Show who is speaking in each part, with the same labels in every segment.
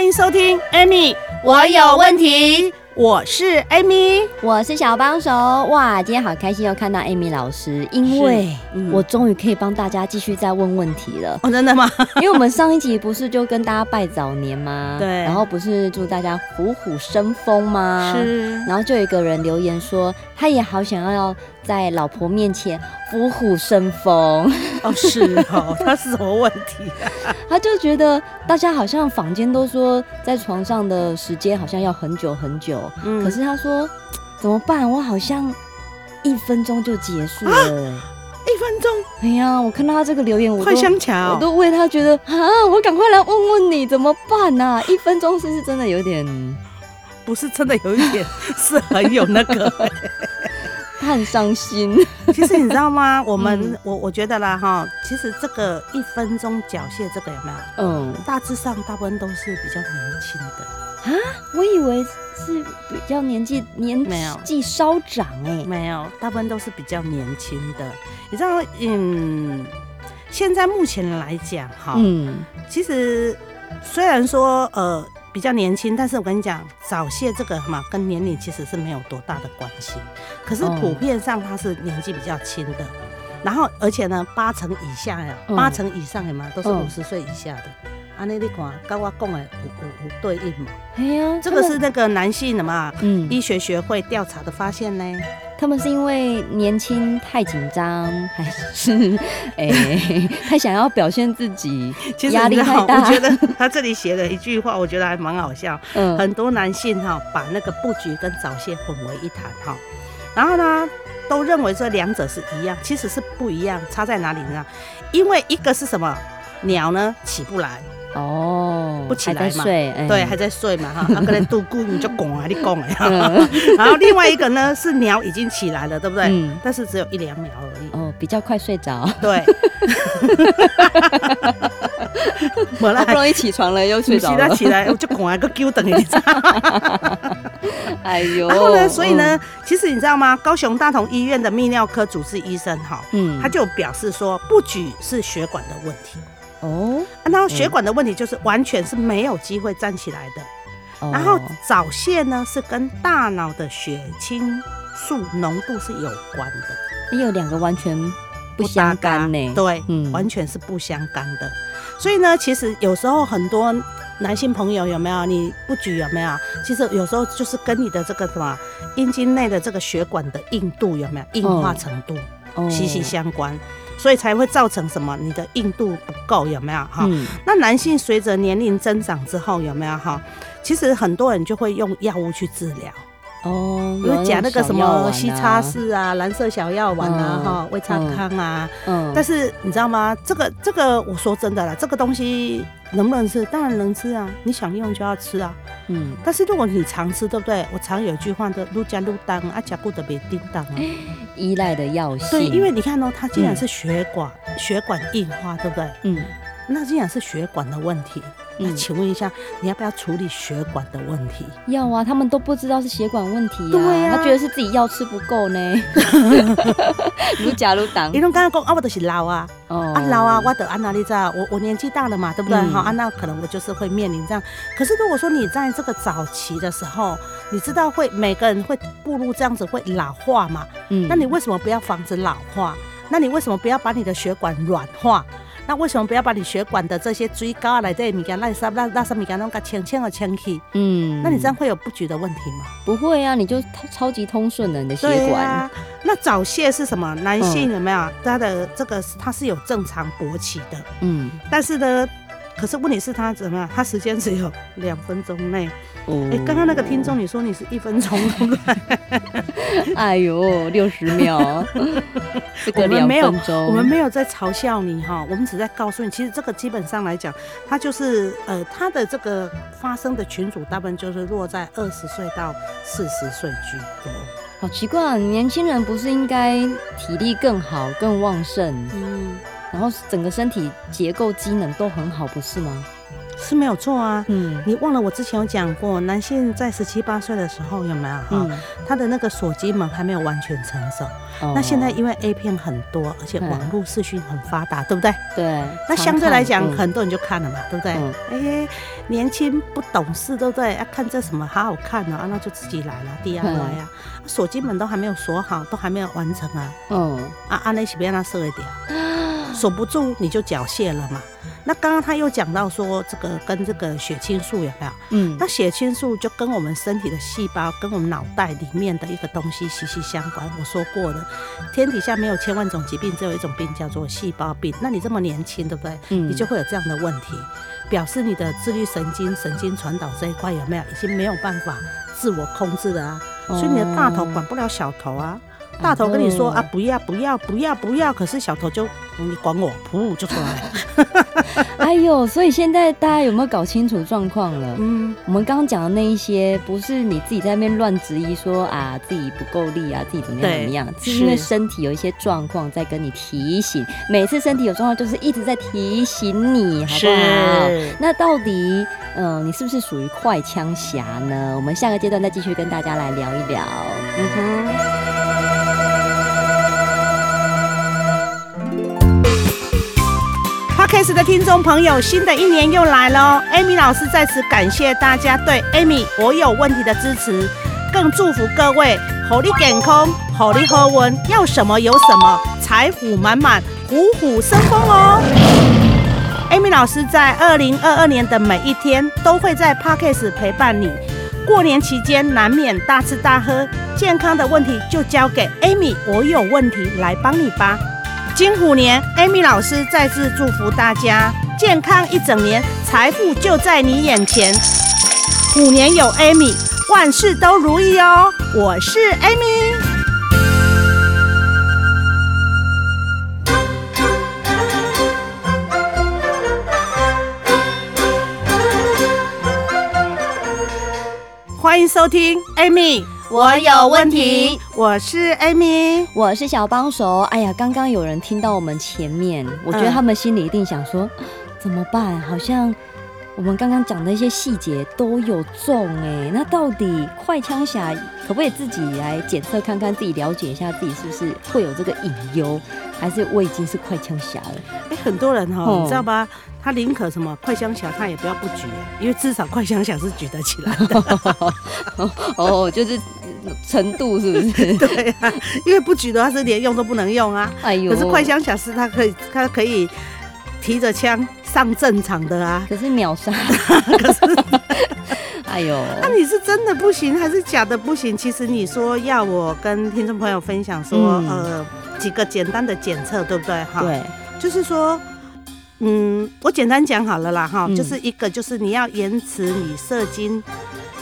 Speaker 1: 欢迎收听，Amy，
Speaker 2: 我有问题。
Speaker 1: 我是 Amy，
Speaker 3: 我是小帮手。哇，今天好开心又看到 Amy 老师，因为我终于可以帮大家继续再问问题了。
Speaker 1: 哦，真的吗？
Speaker 3: 因为我们上一集不是就跟大家拜早年吗？
Speaker 1: 对。
Speaker 3: 然后不是祝大家虎虎生风吗？
Speaker 1: 是。
Speaker 3: 然后就有一个人留言说，他也好想要在老婆面前虎虎生风。
Speaker 1: 哦，是哦，他是什么问题啊？
Speaker 3: 他就觉得大家好像坊间都说在床上的时间好像要很久很久。嗯，可是他说怎么办？我好像一分钟就结束了。啊，
Speaker 1: 一分钟？
Speaker 3: 哎呀，我看到他这个留言，我
Speaker 1: 快相巧，
Speaker 3: 我都为他觉得啊，我赶快来问问你怎么办呐，啊？一分钟是不是真的有点？
Speaker 1: 不是真的有一点，是很有那个。
Speaker 3: 他很伤心。
Speaker 1: 其实你知道吗？我们、嗯、我我觉得啦哈，其实这个一分钟缴械这个有没有？嗯，大致上大部分都是比较年轻的。
Speaker 3: 啊，我以为是比较年纪年纪稍长哎、欸，
Speaker 1: 没有，大部分都是比较年轻的。你知道，嗯，现在目前来讲哈，嗯，其实虽然说呃比较年轻，但是我跟你讲，早泄这个嘛，跟年龄其实是没有多大的关系。可是普遍上它是年纪比较轻的，然后而且呢，八成以下呀，八成以上的嘛，都是五十岁以下的。安尼你看，跟我讲的有有有对应嘛？哎呀，这个是那个男性的嘛？嗯，医学学会调查的发现呢。
Speaker 3: 他们是因为年轻太紧张，还是哎、欸、太想要表现自己？压力太大。
Speaker 1: 我觉得他这里写了一句话，我觉得还蛮好笑。嗯，很多男性哈把那个布局跟早泄混为一谈哈，然后呢都认为这两者是一样，其实是不一样，差在哪里呢？因为一个是什么？鸟呢起不来。哦，不起来嘛？对，还在睡嘛？哈，啊，可能度孤你就拱啊，你拱哎。然后另外一个呢是鸟已经起来了，对不对？嗯。但是只有一两秒而已。
Speaker 3: 哦，比较快睡着。
Speaker 1: 对。
Speaker 3: 好不容易起床了，又睡着了。起
Speaker 1: 来我就拱啊个狗等你。
Speaker 3: 哎呦。
Speaker 1: 然后呢？所以呢？其实你知道吗？高雄大同医院的泌尿科主治医生哈，嗯，他就表示说，不举是血管的问题。哦，然后血管的问题就是完全是没有机会站起来的，嗯、然后早泄呢是跟大脑的血清素浓度是有关的，
Speaker 3: 你有两个完全不相干呢？
Speaker 1: 对，嗯，完全是不相干的。所以呢，其实有时候很多男性朋友有没有你不举有没有？其实有时候就是跟你的这个什么阴茎内的这个血管的硬度有没有硬化程度息息相关。所以才会造成什么？你的硬度不够，有没有哈？嗯、那男性随着年龄增长之后，有没有哈？其实很多人就会用药物去治疗哦，比如讲那个什么西叉士啊、蓝色小药丸啊、哈、胃差康啊。嗯。但是你知道吗？这个这个，我说真的啦，这个东西。能不能吃？当然能吃啊！你想用就要吃啊。嗯。但是如果你常吃，对不对？我常有一句话的，愈加愈当啊，加固的别叮当啊。
Speaker 3: 依赖的药性。
Speaker 1: 对，因为你看哦，它既然是血管、嗯、血管硬化，对不对？嗯。那既然是血管的问题，那请问一下，你要不要处理血管的问题？
Speaker 3: 要啊，他们都不知道是血管问题啊。
Speaker 1: 对
Speaker 3: 啊。他觉得是自己药吃不够呢。愈加愈当。
Speaker 1: 你拢刚刚讲啊，我都是老啊。哦。啊老啊，我得安哪里在？我我年纪大了嘛，对不对？好、嗯，啊那可能我就是会面临这样。可是如果说你在这个早期的时候，你知道会每个人会步入这样子会老化嘛？嗯。那你为什么不要防止老化？那你为什么不要把你的血管软化？那为什么不要把你血管的这些最高来这物件，那啥那那啥物件，弄个清清的清去？嗯，那你这样会有不举的问题吗？
Speaker 3: 不会啊，你就超级通顺的你的血管。啊、
Speaker 1: 那早泄是什么？男性有没有？他的这个他是有正常勃起的。嗯，但是呢，可是问题是他怎么样？他时间只有两分钟内。
Speaker 3: 哦，
Speaker 1: 哎，刚刚那个听众，你说你是一分钟，对不对？
Speaker 3: 哎呦，六十秒，这个两分钟，
Speaker 1: 我们没有在嘲笑你哈，我们只在告诉你，其实这个基本上来讲，它就是呃，它的这个发生的群组大部分就是落在二十岁到四十岁居多。
Speaker 3: 好奇怪啊，年轻人不是应该体力更好、更旺盛，
Speaker 1: 嗯，
Speaker 3: 然后整个身体结构机能都很好，不是吗？
Speaker 1: 是没有错啊，
Speaker 3: 嗯，
Speaker 1: 你忘了我之前有讲过，男性在十七八岁的时候有没有哈？
Speaker 3: 嗯，
Speaker 1: 他的那个锁机门还没有完全成熟。
Speaker 3: 哦，
Speaker 1: 那现在因为 A 片很多，而且网络视讯很发达，对不对？
Speaker 3: 对。
Speaker 1: 那相对来讲，
Speaker 3: 嗯，
Speaker 1: 很多人就看了嘛，对不对？
Speaker 3: 嗯。
Speaker 1: 哎，欸，年轻不懂事，对不对？要看这什么好好看呢？啊，那就自己来了，DIY 啊。锁机门都还没有锁好，都还没有完成啊。
Speaker 3: 嗯。
Speaker 1: 啊，按那是不要让它射一点，锁不住你就缴械了嘛。那刚刚他又讲到说，这个跟这个血清素有没有？
Speaker 3: 嗯，
Speaker 1: 那血清素就跟我们身体的细胞，跟我们脑袋里面的一个东西息息相关。我说过的，天底下没有千万种疾病，只有一种病叫做细胞病。那你这么年轻，对不对？嗯，你就会有这样的问题，表示你的自律神经、神经传导这一块有没有已经没有办法自我控制了啊？所以你的大头管不了小头啊。大头跟你说啊，不要不要不要不要，可是小头就你管我，噗就出来了。
Speaker 3: 哎呦，所以现在大家有没有搞清楚状况了？
Speaker 1: 嗯，
Speaker 3: 我们刚刚讲的那一些，不是你自己在那边乱质疑说啊自己不够力啊，自己怎么样怎么样，是因为身体有一些状况在跟你提醒。每次身体有状况，就是一直在提醒你，好不好？那到底，嗯、呃，你是不是属于快枪侠呢？我们下个阶段再继续跟大家来聊一聊。
Speaker 1: 嗯哼。Podcast 的听众朋友，新的一年又来了，Amy 老师在此感谢大家对 Amy 我有问题的支持，更祝福各位虎力健康，虎力好运，要什么有什么，财富满满，虎虎生风哦。Amy 老师在二零二二年的每一天都会在 Podcast 陪伴你。过年期间难免大吃大喝，健康的问题就交给 Amy 我有问题来帮你吧。金虎年，Amy 老师再次祝福大家健康一整年，财富就在你眼前。虎年有 Amy，万事都如意哦。我是 Amy，欢迎收听 Amy。我有问题，我是 Amy，
Speaker 3: 我是小帮手。哎呀，刚刚有人听到我们前面，我觉得他们心里一定想说，嗯、怎么办？好像我们刚刚讲的一些细节都有中哎，那到底快枪侠可不可以自己来检测看看，自己了解一下自己是不是会有这个隐忧，还是我已经是快枪侠了？
Speaker 1: 哎，很多人哈、哦，你知道吧？他宁可什么快枪侠，他也不要不举，因为至少快枪侠是举得起来的。
Speaker 3: 哦，就是程度是不是？
Speaker 1: 对啊，因为不举的话是连用都不能用啊。
Speaker 3: 哎呦，
Speaker 1: 可是快枪小师他可以，他可以提着枪上战场的啊。
Speaker 3: 可是秒杀。
Speaker 1: 可是，
Speaker 3: 哎呦，
Speaker 1: 那你是真的不行还是假的不行？其实你说要我跟听众朋友分享说，嗯、呃，几个简单的检测，对不对？哈，
Speaker 3: 对，
Speaker 1: 就是说。嗯，我简单讲好了啦，哈、嗯，就是一个就是你要延迟你射精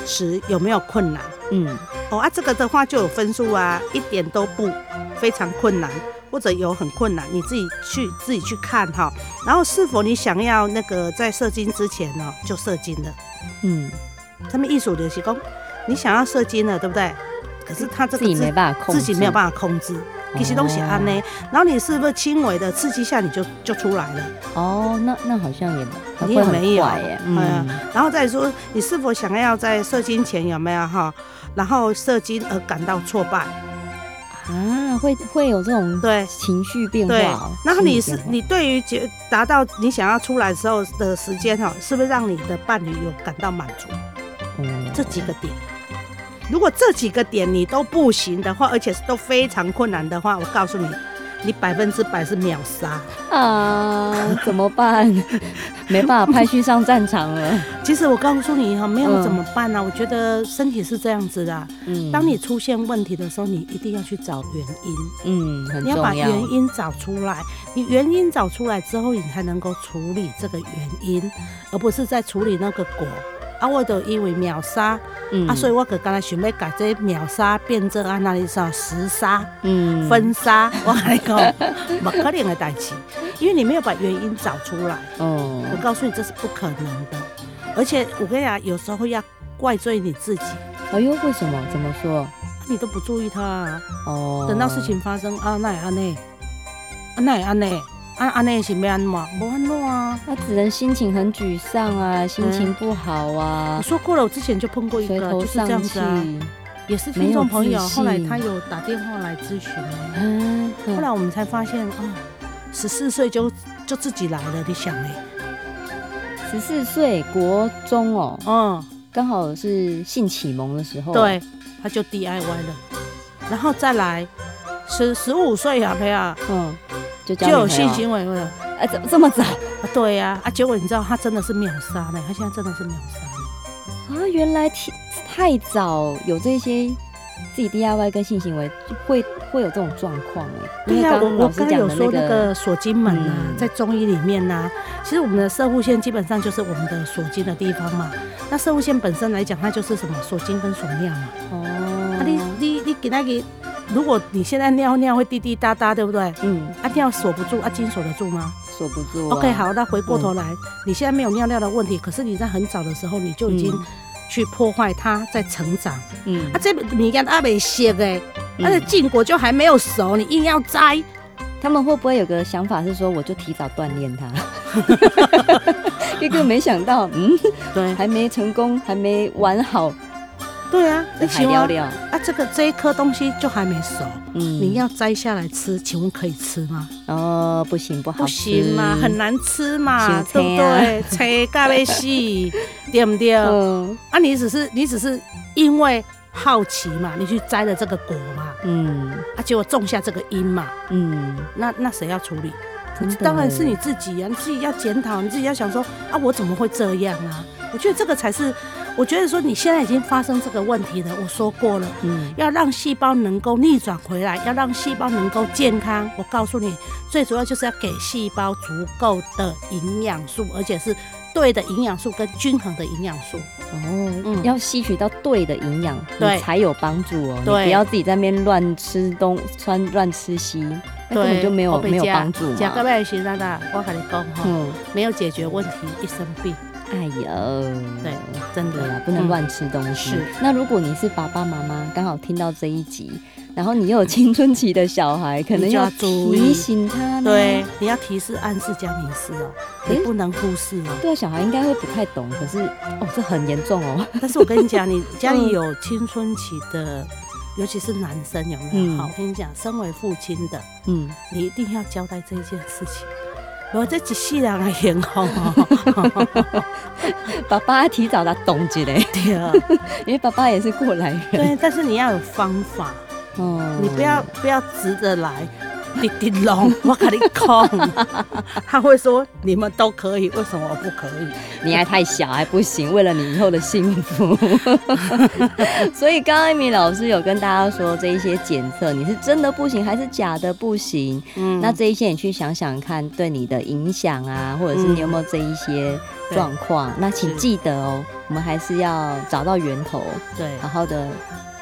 Speaker 1: 时有没有困难，
Speaker 3: 嗯，
Speaker 1: 哦啊，这个的话就有分数啊，一点都不非常困难，或者有很困难，你自己去自己去看哈，然后是否你想要那个在射精之前呢就射精了，
Speaker 3: 嗯，
Speaker 1: 他们艺术流行工，你想要射精了，对不对？可是他这个自己
Speaker 3: 没办法控制，
Speaker 1: 自己没有办法控制。其实东西安呢，然后你是不是轻微的刺激下你就就出来了？
Speaker 3: 哦，那那好像也
Speaker 1: 你也没有
Speaker 3: 耶。
Speaker 1: 嗯，然后再说你是否想要在射精前有没有哈？然后射精而感到挫败
Speaker 3: 啊？会会有这种对情绪变化？
Speaker 1: 对。然后你是你对于结达到你想要出来的时候的时间哈，是不是让你的伴侣有感到满足？嗯，这几个点。如果这几个点你都不行的话，而且是都非常困难的话，我告诉你，你百分之百是秒杀
Speaker 3: 啊！怎么办？没办法派去上战场了。
Speaker 1: 其实我告诉你哈，没有怎么办呢、啊？嗯、我觉得身体是这样子的。嗯，当你出现问题的时候，你一定要去找原因。嗯，很重要。你要把原因找出来，你原因找出来之后，你才能够处理这个原因，而不是在处理那个果。啊，我就因为秒杀，嗯、啊，所以我就刚才想要把这秒杀变成啊，那里说时杀，嗯，分杀，我跟你讲，不可能的代志，因为你没有把原因找出来，哦，我告诉你这是不可能的，而且我跟你讲，有时候要怪罪你自己，
Speaker 3: 哎呦，为什么？怎么说？
Speaker 1: 你都不注意他、啊，哦，等到事情发生啊，那也安内，啊，那也安内。啊啊，那是没安怎，没安怎啊？
Speaker 3: 那只能心情很沮丧啊，心情不好啊。
Speaker 1: 我说过了，我之前就碰过一个，就是这样子啊，也是听众朋友，后来他有打电话来咨询，嗯，后来我们才发现哦，十四岁就就自己来了，你想哎，
Speaker 3: 十四岁国中哦，嗯，刚好是性启蒙的时候，
Speaker 1: 对，他就 DIY 了，然后再来十十五岁啊，陪啊，嗯。就，就有性行为了，
Speaker 3: 哎、啊，怎么这么早？啊，
Speaker 1: 对呀，啊，结果你知道他真的是秒杀呢，他现在真的是秒杀
Speaker 3: 啊！原来太太早有这些自己 DIY 跟性行为，会会有这种状况哎。
Speaker 1: 对呀，我我刚刚有说那个锁精门啊，嗯、在中医里面呢、啊，其实我们的射护线基本上就是我们的锁精的地方嘛。那射护线本身来讲，它就是什么锁精跟锁尿嘛。哦，啊，你你你给那个。如果你现在尿尿会滴滴答答，对不对？嗯，啊尿锁不住，啊筋锁得住吗？
Speaker 3: 锁不住、啊。
Speaker 1: OK，好，那回过头来，嗯、你现在没有尿尿的问题，可是你在很早的时候你就已经去破坏它在成长。嗯，啊这你看阿美写的，它的禁果就还没有熟，你硬要摘，
Speaker 3: 他们会不会有个想法是说，我就提早锻炼它？一个没想到，嗯，对，还没成功，还没完好。
Speaker 1: 对啊，那请问啊，这个这一颗东西就还没熟，嗯，你要摘下来吃，请问可以吃吗？
Speaker 3: 哦，不行，不好吃，不
Speaker 1: 行嘛，很难吃嘛，对不对？切嘎被洗，对不对？嗯，啊，你只是你只是因为好奇嘛，你去摘了这个果嘛，嗯，啊，结果种下这个因嘛，嗯，那那谁要处理？当然是你自己啊，你自己要检讨，你自己要想说啊，我怎么会这样啊？我觉得这个才是。我觉得说你现在已经发生这个问题了，我说过了，嗯，要让细胞能够逆转回来，要让细胞能够健康。我告诉你，最主要就是要给细胞足够的营养素，而且是对的营养素跟均衡的营养素。
Speaker 3: 哦，嗯，要吸取到对的营养，对，才有帮助哦。对，不要自己在那边乱吃东，穿乱吃西，对，根本就没有没有帮助嘛。
Speaker 1: 讲个外形，那那我跟你讲哈，嗯，没有解决问题，一生病。
Speaker 3: 哎呦，
Speaker 1: 对，真的
Speaker 3: 呀，不能乱吃东西。是，那如果你是爸爸妈妈，刚好听到这一集，然后你又有青春期的小孩，可能要提醒他。
Speaker 1: 对，你要提示、暗示、加明示哦，你不能忽视哦。
Speaker 3: 对啊，小孩应该会不太懂，可是哦，这很严重哦。
Speaker 1: 但是我跟你讲，你 家里有青春期的，尤其是男生，有没有？好，我跟你讲，身为父亲的，嗯，你一定要交代这件事情。我这一世人还很好，
Speaker 3: 爸爸提早他懂一嘞，对啊，因为爸爸也是过来人。
Speaker 1: 对，但是你要有方法，哦、嗯，你不要不要直着来。滴滴龙，我跟你讲，他会说你们都可以，为什么我不可以？
Speaker 3: 你还太小，还不行。为了你以后的幸福，所以刚刚 Amy 老师有跟大家说，这一些检测你是真的不行，还是假的不行？嗯，那这一些你去想想看，对你的影响啊，或者是你有没有这一些状况？嗯、那请记得哦，我们还是要找到源头，对，好好的。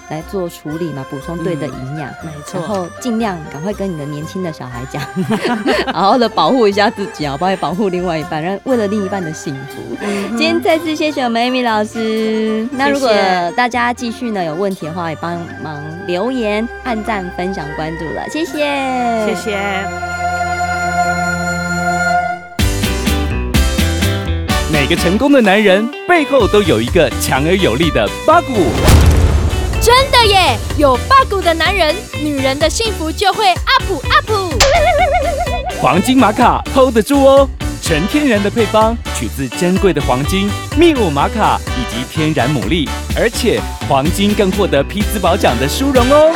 Speaker 3: 来做处理嘛，补充对的营养，没错、嗯。然后尽量赶快跟你的年轻的小孩讲，好好的保护一下自己啊，包括保护另外一半，让为了另一半的幸福。嗯、今天再次谢谢我们 Amy 老师。谢谢。那如果大家继续呢有问题的话，也帮忙留言、按赞、分享、关注了，谢谢，
Speaker 1: 谢谢。
Speaker 4: 每个成功的男人背后都有一个强而有力的八股。
Speaker 2: 真的耶！有 bug 的男人，女人的幸福就会 up up。
Speaker 4: 黄金玛卡 hold 得住哦，纯天然的配方，取自珍贵的黄金、秘鲁玛卡以及天然牡蛎，而且黄金更获得匹兹堡奖的殊荣哦。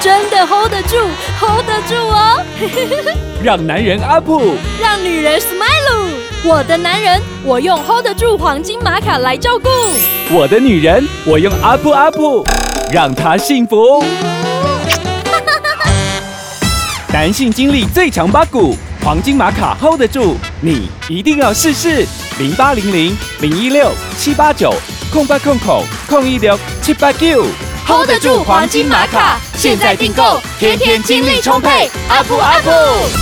Speaker 2: 真的 hold 得住，hold 得住哦！
Speaker 4: 让男人 up，
Speaker 2: 让女人 smile。我的男人，我用 hold 得住黄金玛卡来照顾；
Speaker 4: 我的女人，我用阿布阿布让她幸福。男性精力最强八股，黄金玛卡 hold 得住，你一定要试试。零八零零零一六七八九空八空口空一六七八九。
Speaker 2: hold 得住黄金玛卡，现在订购，天天精力充沛，up up。
Speaker 5: 订